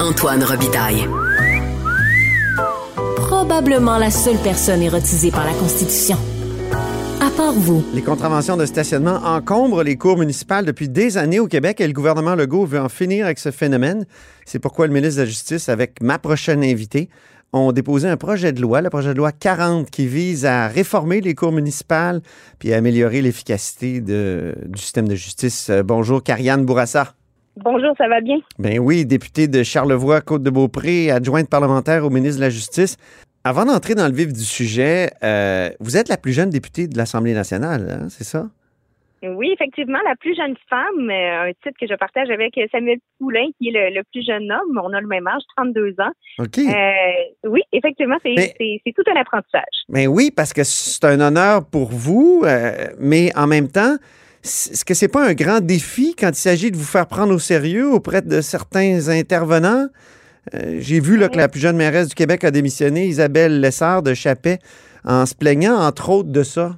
Antoine Robitaille. Probablement la seule personne érotisée par la Constitution. À part vous. Les contraventions de stationnement encombrent les cours municipales depuis des années au Québec et le gouvernement Legault veut en finir avec ce phénomène. C'est pourquoi le ministre de la Justice, avec ma prochaine invitée, ont déposé un projet de loi, le projet de loi 40, qui vise à réformer les cours municipales puis à améliorer l'efficacité du système de justice. Euh, bonjour, Karianne Bourassa. Bonjour, ça va bien? Ben oui, députée de Charlevoix, Côte-de-Beaupré, adjointe parlementaire au ministre de la Justice. Avant d'entrer dans le vif du sujet, euh, vous êtes la plus jeune députée de l'Assemblée nationale, hein, c'est ça? Oui, effectivement, la plus jeune femme, euh, un titre que je partage avec Samuel Poulain, qui est le, plus jeune homme. On a le même âge, 32 ans. OK. Euh, oui, effectivement, c'est tout un apprentissage. Mais oui, parce que c'est un honneur pour vous, mais en même temps, est-ce que c'est pas un grand défi quand il s'agit de vous faire prendre au sérieux auprès de certains intervenants? Euh, j'ai vu là, que la plus jeune mairesse du Québec a démissionné, Isabelle Lessard de Chapet, en se plaignant entre autres de ça.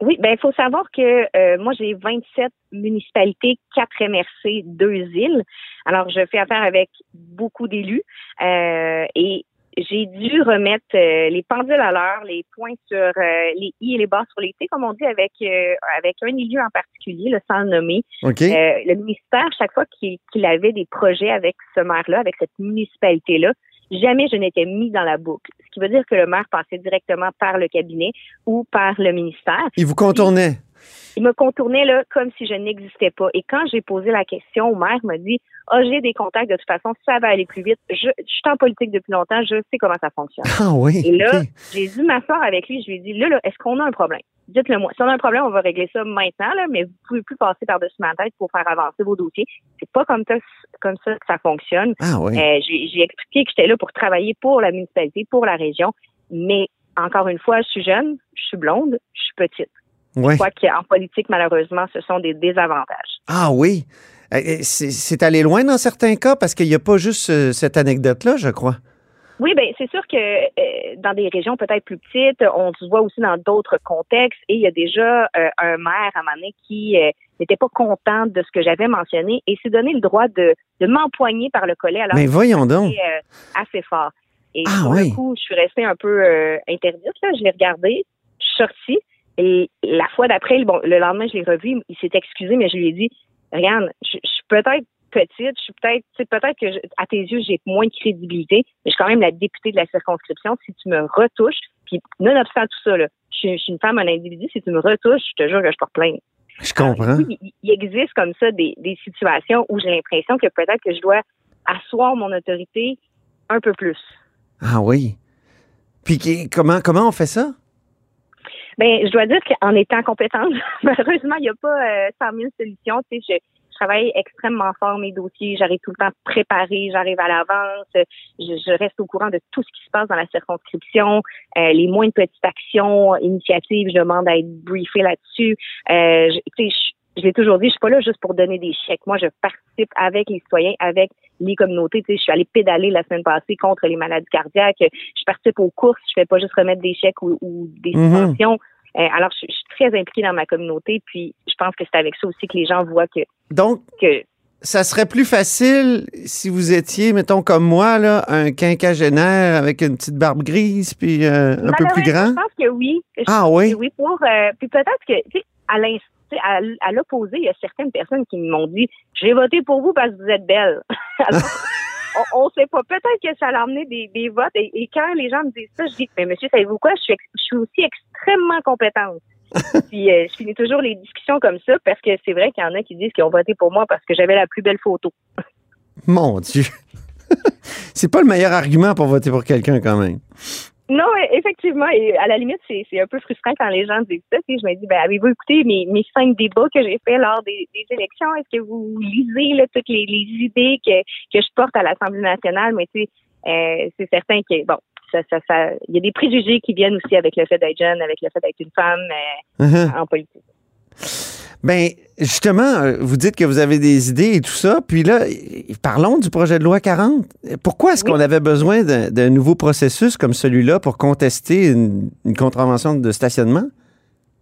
Oui, ben il faut savoir que euh, moi j'ai 27 municipalités, 4 MRC, 2 îles. Alors je fais affaire avec beaucoup d'élus euh, et j'ai dû remettre euh, les pendules à l'heure, les points sur euh, les i et les bas sur les t, comme on dit, avec euh, avec un élu en particulier, le sans le nommer. le ministère, chaque fois qu'il avait des projets avec ce maire-là, avec cette municipalité-là, jamais je n'étais mis dans la boucle. Ce qui veut dire que le maire passait directement par le cabinet ou par le ministère. Il vous contournait? Il me contournait là comme si je n'existais pas. Et quand j'ai posé la question au maire, il m'a dit Ah, j'ai des contacts, de toute façon, ça va aller plus vite. Je, je suis en politique depuis longtemps, je sais comment ça fonctionne. Ah oui. Et là, j'ai dû m'asseoir avec lui, je lui ai dit Là, là est-ce qu'on a un problème? Dites-le moi. Si on a un problème, on va régler ça maintenant, là, mais vous pouvez plus passer par-dessus ma tête pour faire avancer vos dossiers. C'est pas comme ça, comme ça que ça fonctionne. Ah oui. Euh, j'ai expliqué que j'étais là pour travailler pour la municipalité, pour la région, mais encore une fois, je suis jeune, je suis blonde, je suis petite. Je crois qu'en politique, malheureusement, ce sont des désavantages. Ah oui. Euh, euh, c'est allé loin dans certains cas parce qu'il n'y a pas juste euh, cette anecdote-là, je crois. Oui, bien, c'est sûr que dans des régions peut-être plus petites, on se voit aussi dans d'autres contextes et il y a déjà un maire à Mané qui n'était pas content de ce que j'avais mentionné et s'est donné le droit de, de m'empoigner par le collet. Alors, Mais voyons donc. assez fort. Et ah, pour oui. le coup, je suis restée un peu interdite. Là. Je l'ai regardé, je suis sortie. Et la fois d'après, bon, le lendemain, je l'ai revu, il s'est excusé, mais je lui ai dit, regarde, je, suis peut-être petite, je suis peut-être, peut-être que à tes yeux, j'ai moins de crédibilité, mais je suis quand même la députée de la circonscription. Si tu me retouches, puis nonobstant tout ça, là, je, suis une femme, un individu, si tu me retouches, je te jure que je porte plainte. Je comprends. il, existe comme ça des, des situations où j'ai l'impression que peut-être que je dois asseoir mon autorité un peu plus. Ah oui. Puis comment, comment on fait ça? Ben, je dois dire qu'en étant compétente, malheureusement, il n'y a pas 100 000 solutions. Tu sais, je, travaille extrêmement fort mes dossiers. J'arrive tout le temps préparée. J'arrive à l'avance. Je, reste au courant de tout ce qui se passe dans la circonscription. Euh, les moindres petites actions, initiatives, je demande à être briefée là-dessus. Euh, tu sais, je l'ai toujours dit, je suis pas là juste pour donner des chèques. Moi, je participe avec les citoyens, avec les communautés. Tu sais, je suis allée pédaler la semaine passée contre les maladies cardiaques. Je participe aux courses. Je fais pas juste remettre des chèques ou, des mhm. subventions. Euh, alors, je, suis très impliquée dans ma communauté. Puis, je pense que c'est avec ça aussi que les gens voient que. Donc. Que, ça serait plus facile si vous étiez, mettons, comme moi, là, un quinquagénaire avec une petite barbe grise puis euh, un peu plus grand? Je pense que oui. ah oui? Oui, pour. Euh, puis peut-être que, tu sais, à l'instant, à, à l'opposé, il y a certaines personnes qui m'ont dit J'ai voté pour vous parce que vous êtes belle. Alors, on, ne sait pas. Peut-être que ça a amené des, des votes. Et, quand les gens me disent ça, je dis Mais monsieur, savez-vous quoi? Je suis, je suis aussi extrêmement compétente. Puis euh, je finis toujours les discussions comme ça parce que c'est vrai qu'il y en a qui disent qu'ils ont voté pour moi parce que j'avais la plus belle photo. Mon Dieu. c'est pas le meilleur argument pour voter pour quelqu'un quand même. Non, effectivement, et à la limite, c'est, un peu frustrant quand les gens disent ça. Je me dis, ben, avez-vous écouté mes, mes cinq débats que j'ai fait lors des, élections? Est-ce que vous lisez là, toutes les, idées que, que je porte à l'Assemblée nationale? Mais tu sais, euh, c'est certain que, bon, ça, ça, ça, il y a des préjugés qui viennent aussi avec le fait d'être jeune, avec le fait d'être une femme euh, uh-huh. en politique. Ben justement, euh, vous dites que vous avez des idées et tout ça, puis là, parlons du projet de loi 40. Pourquoi est-ce qu'on avait besoin d'un nouveau processus comme celui-là pour contester une, contravention de stationnement?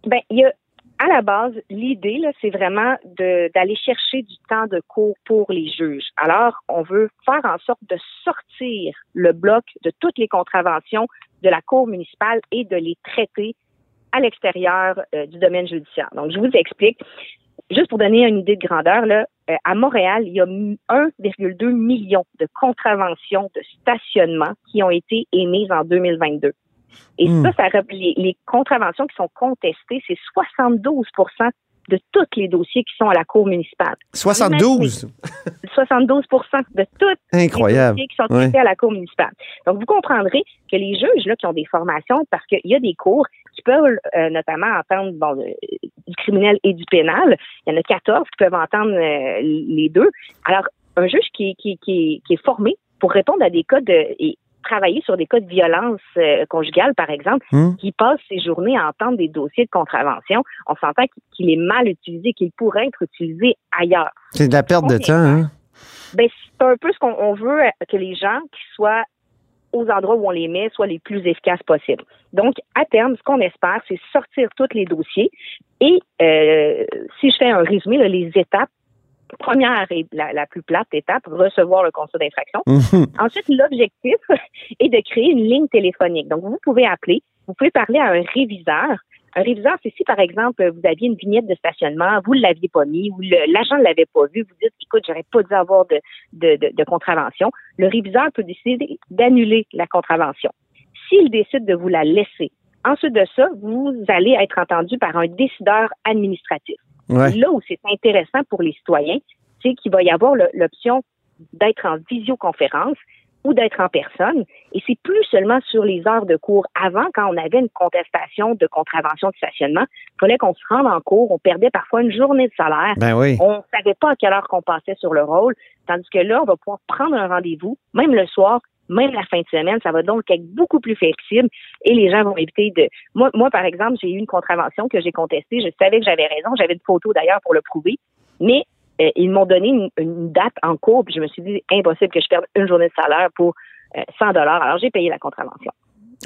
Ben il y a à la base, l'idée, c'est vraiment d'aller chercher du temps de cours pour les juges. Alors, on veut faire en sorte de sortir le bloc de toutes les contraventions de la Cour municipale et de les traiter à l'extérieur euh, du domaine judiciaire. Donc, je vous explique. Juste pour donner une idée de grandeur, là, euh, à Montréal, il y a 1,2 million de contraventions de stationnement qui ont été émises en 2022. Et Hmm. ça, ça les, les contraventions qui sont contestées, c'est 72 de tous les dossiers qui sont à la Cour municipale. 72. 72 de toutes Incroyable. les dossiers qui sont Ouais. traités à la Cour municipale. Donc, vous comprendrez que les juges là, qui ont des formations, parce qu'il y a des cours qui peuvent euh, notamment entendre bon, euh, du criminel et du pénal. Il y en a 14 qui peuvent entendre euh, les deux. Alors, un juge qui, qui, qui, qui est formé pour répondre à des cas de... Et, travailler sur des cas de violence euh, conjugale, par exemple, Hmm. qui passe ses journées à entendre des dossiers de contravention, on s'entend qu'il- est mal utilisé, qu'il pourrait être utilisé ailleurs. C'est de la perte de temps, hein? Ben, c'est un peu ce qu'on on veut euh, que les gens qui soient aux endroits où on les met soient les plus efficaces possibles. Donc, à terme, ce qu'on espère, c'est sortir tous les dossiers et euh, si je fais un résumé, là, les étapes, première et la, la plus plate étape, recevoir le constat d'infraction. Mhm. Ensuite, l'objectif est de créer une ligne téléphonique. Donc, vous pouvez appeler, vous pouvez parler à un réviseur. Un réviseur, c'est si, par exemple, vous aviez une vignette de stationnement, vous ne l'aviez pas mis, ou l'agent ne l'avait pas vu, vous dites, écoute, j'aurais pas dû avoir de, de, de, de contravention. Le réviseur peut décider d'annuler la contravention. S'il décide de vous la laisser, ensuite de ça, vous allez être entendu par un décideur administratif. Ouais. Là où c'est intéressant pour les citoyens, c'est qu'il va y avoir l'option d'être en visioconférence ou d'être en personne. Et c'est plus seulement sur les heures de cours. Avant, quand on avait une contestation de contravention de stationnement, il fallait qu'on se rende en cours. On perdait parfois une journée de salaire. Ben oui. On savait pas à quelle heure qu'on passait sur le rôle. Tandis que là, on va pouvoir prendre un rendez-vous, même le soir, même la fin de semaine. Ça va donc être beaucoup plus flexible et les gens vont éviter de... Moi, moi par exemple, j'ai eu une contravention que j'ai contestée. Je savais que j'avais raison. J'avais une photo d'ailleurs pour le prouver. Mais euh, ils m'ont donné une, une date en cours, puis je me suis dit, impossible que je perde une journée de salaire pour euh, 100 dollars. Alors, j'ai payé la contravention.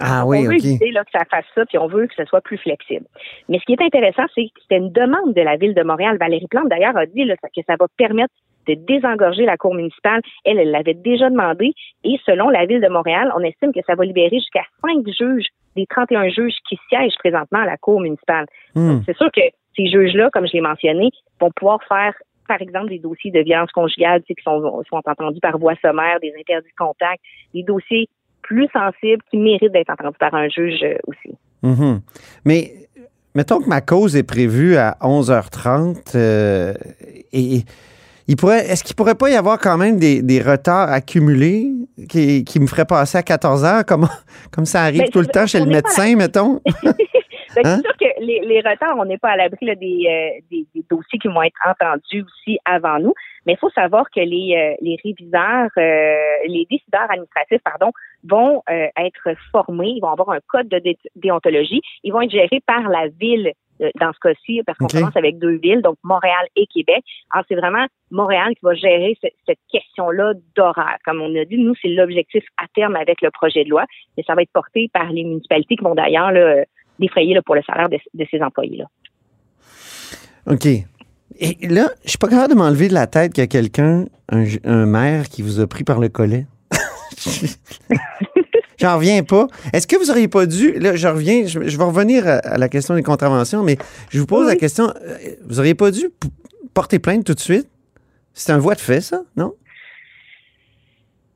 Ah on oui, veut OK. éviter là, que ça fasse ça, puis on veut que ce soit plus flexible. Mais ce qui est intéressant, c'est que c'était une demande de la Ville de Montréal. Valérie Plante, d'ailleurs, a dit là, que ça va permettre de désengorger la Cour municipale. Elle, elle l'avait déjà demandé. Et selon la Ville de Montréal, on estime que ça va libérer jusqu'à cinq juges des 31 juges qui siègent présentement à la Cour municipale. Hmm. C'est sûr que ces juges-là, comme je l'ai mentionné, vont pouvoir faire, par exemple, des dossiers de violence conjugale tu sais, qui sont, sont entendus par voie sommaire, des interdits de contact, des dossiers plus sensibles qui méritent d'être entendus par un juge euh, aussi. Mhm. Mais mettons que ma cause est prévue à 11h30 euh, et il pourrait, est-ce qu'il pourrait pas y avoir quand même des, des retards accumulés qui, qui me feraient passer à 14 h comme, comme ça arrive Ben, tout le temps chez le médecin, mettons? Hein? C'est sûr que les, les retards, on n'est pas à l'abri des, euh, des, des dossiers qui vont être entendus aussi avant nous. Mais il faut savoir que les, euh, les réviseurs, euh, les décideurs administratifs, pardon, vont être formés, ils vont avoir un code de dé- déontologie, ils vont être gérés par la ville dans ce cas-ci, parce qu'on commence avec deux villes, donc Montréal et Québec. Alors, c'est vraiment Montréal qui va gérer ce- cette question-là d'horaire. Comme on a dit, nous, c'est l'objectif à terme avec le projet de loi, mais ça va être porté par les municipalités qui vont d'ailleurs là, euh, défrayer là, pour le salaire de, de ces employés-là. OK. Et là, je suis pas capable de m'enlever de la tête qu'il y a quelqu'un, un, un maire qui vous a pris par le collet. J'en reviens pas. Est-ce que vous auriez pas dû, là, je reviens, je, je vais revenir à, à la question des contraventions, mais je vous pose la question, euh, vous auriez pas dû porter plainte tout de suite? C'est un voie de fait, ça, non?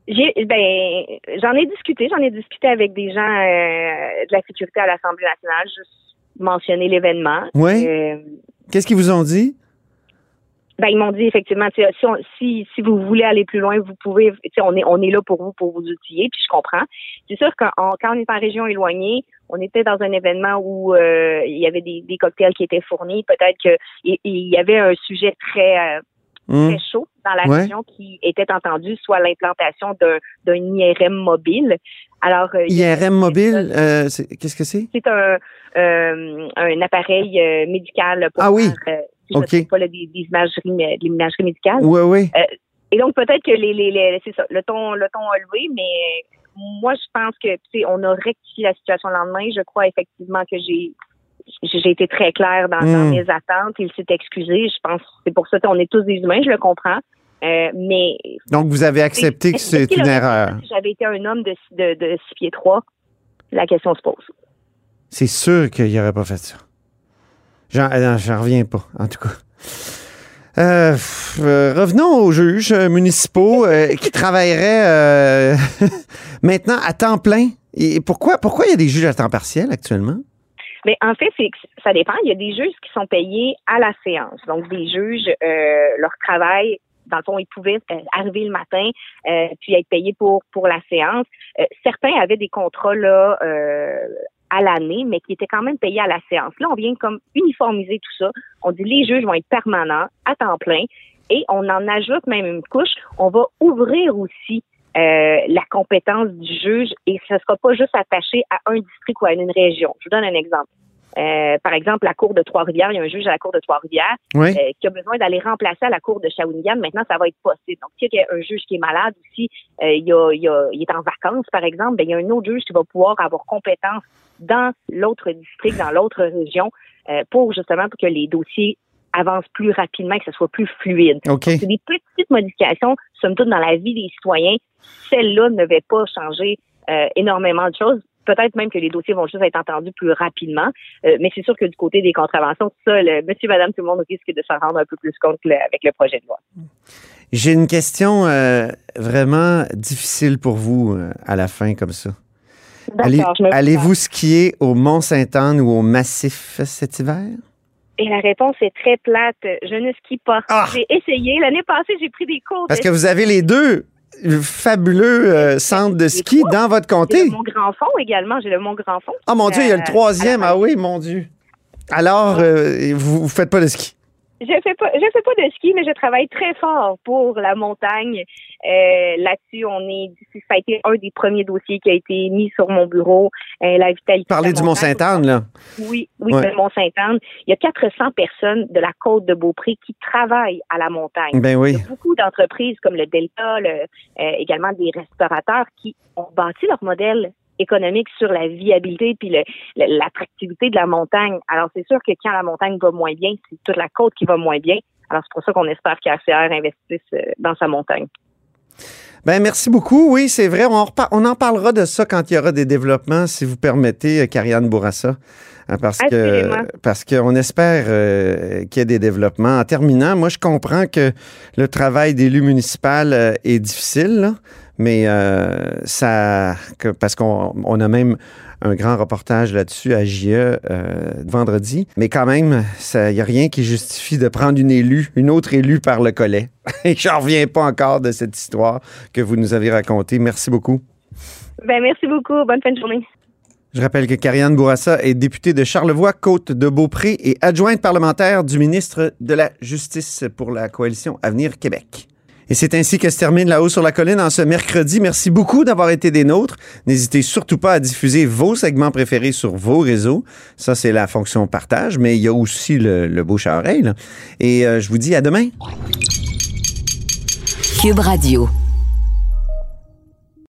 J'ai, ben, j'en ai discuté, j'en ai discuté avec des gens euh, de la sécurité à l'Assemblée nationale, juste mentionner l'événement. Oui. Euh, Qu'est-ce qu'ils vous ont dit? Ben, ils m'ont dit effectivement, si, on- si, si vous voulez aller plus loin, vous pouvez, on est, on est là pour vous, pour vous outiller, puis je comprends. C'est sûr que quand on est en région éloignée, on était dans un événement où euh, il y avait des, des cocktails qui étaient fournis, peut-être que il il y avait un sujet très, euh, Hum, très chaud dans la Ouais. région qui était entendu, soit l'implantation d'un, IRM mobile. Alors, euh, IRM mobile, euh, c'est- qu'est-ce que c'est? c'est un, euh, un appareil euh, médical pour Ah oui. faire, euh, si je OK. me trompe pas, là, des, des imageries, mais- de l'imagerie médicale. Oui, oui. Et donc, peut-être que les, les, les- c'est ça, le ton, le ton a levé, mais moi, je pense que, tu sais, on a rectifié la situation le lendemain. Je crois effectivement que j'ai, j'ai été très claire dans, dans Hmm. mes attentes. Il s'est excusé. Je pense que c'est pour ça qu'on est tous des humains, je le comprends. Euh, mais Donc, vous avez accepté que c'est une erreur? Si j'avais été un homme de, de, de 6 pieds 3, la question se pose. C'est sûr qu'il n'aurait pas fait ça. J'en euh, j'en reviens pas, en tout cas. Euh, euh, revenons aux juges municipaux euh, qui travailleraient maintenant à temps plein. Et pourquoi, pourquoi il y a des juges à temps partiel actuellement? Mais en fait, c'est ça dépend. Il y a des juges qui sont payés à la séance. Donc, des juges, leur travail, dans le fond, ils pouvaient euh, arriver le matin euh, puis être payés pour pour la séance. Euh, certains avaient des contrats là l'année, mais qui étaient quand même payés à la séance. Là, on vient comme uniformiser tout ça. On dit les juges vont être permanents à temps plein et on en ajoute même une couche. On va ouvrir aussi euh, la compétence du juge et ce ne sera pas juste attaché à un district ou à une région. Je vous donne un exemple. Euh, par exemple, la Cour de Trois-Rivières, il y a un juge à la Cour de Trois-Rivières Oui. euh, qui a besoin d'aller remplacer à la Cour de Shawinigan. Maintenant, ça va être possible. Donc, s'il y a un juge qui est malade aussi, euh, il, y a- il y a- il est en vacances, par exemple, ben, il y a un autre juge qui va pouvoir avoir compétence dans l'autre district, dans l'autre région, euh, pour justement pour que les dossiers avancent plus rapidement, que ce soit plus fluide. OK. C'est des petites modifications, somme toute, dans la vie des citoyens. Celles-là ne va pas changer euh, énormément de choses. Peut-être même que les dossiers vont juste être entendus plus rapidement. Euh, mais c'est sûr que du côté des contraventions, ça, le monsieur, madame, tout le monde risque de s'en rendre un peu plus compte le- avec le projet de loi. J'ai une question euh, vraiment difficile pour vous euh, à la fin, comme ça. Allez- Allez-vous skier au Mont-Sainte-Anne ou au Massif cet hiver? Et la réponse est très plate. Je ne skie pas. Ah! J'ai essayé. L'année passée, j'ai pris des cours. Parce de que vous avez les deux fabuleux euh, centres de ski dans votre J'ai comté. le Mont Grand Fond également. J'ai le Mont Grand Fond. Ah mon Dieu, il y a le Euh, troisième. Ah oui, mon Dieu. Alors, euh, vous ne faites pas de ski? Je fais pas, je fais pas de ski, mais je travaille très fort pour la montagne. Euh, Là-dessus, on est, ça a été un des premiers dossiers qui a été mis sur mon bureau. Euh, la vitalité. la du montagne. Mont-Sainte-Anne, là. Oui, oui, Ouais. le Mont-Sainte-Anne. Il y a 400 personnes de la côte de Beaupré qui travaillent à la montagne. Ben oui. Il y a beaucoup d'entreprises comme le Delta, le, euh, également des restaurateurs qui ont bâti leur modèle économique sur la viabilité puis l'attractivité de la montagne. Alors c'est sûr que quand la montagne va moins bien, c'est toute la côte qui va moins bien. Alors c'est pour ça qu'on espère qu'ACR investisse euh, dans sa montagne. Ben merci beaucoup. Oui, c'est vrai. On en, repar- on en parlera de ça quand il y aura des développements, si vous permettez, euh, Karianne Bourassa. Hein, Parce que parce qu'on espère euh, qu'il y ait des développements. En terminant, moi je comprends que le travail d'élu municipal euh, est difficile, là, mais euh, ça que, parce qu'on on a même un grand reportage là-dessus à JE euh, vendredi. Mais quand même, il n'y a rien qui justifie de prendre une élue, une autre élue par le collet. Et j'en reviens pas encore de cette histoire que vous nous avez racontée. Merci beaucoup. Ben merci beaucoup. Bonne fin de journée. Je rappelle que Karianne Bourassa est députée de Charlevoix, Côte de Beaupré et adjointe parlementaire du ministre de la Justice pour la coalition Avenir Québec. Et c'est ainsi que se termine La Haut sur la Colline en ce mercredi. Merci beaucoup d'avoir été des nôtres. N'hésitez surtout pas à diffuser vos segments préférés sur vos réseaux. Ça, c'est la fonction partage, mais il y a aussi le, bouche à oreille. Et euh, je vous dis à demain. Cube Radio.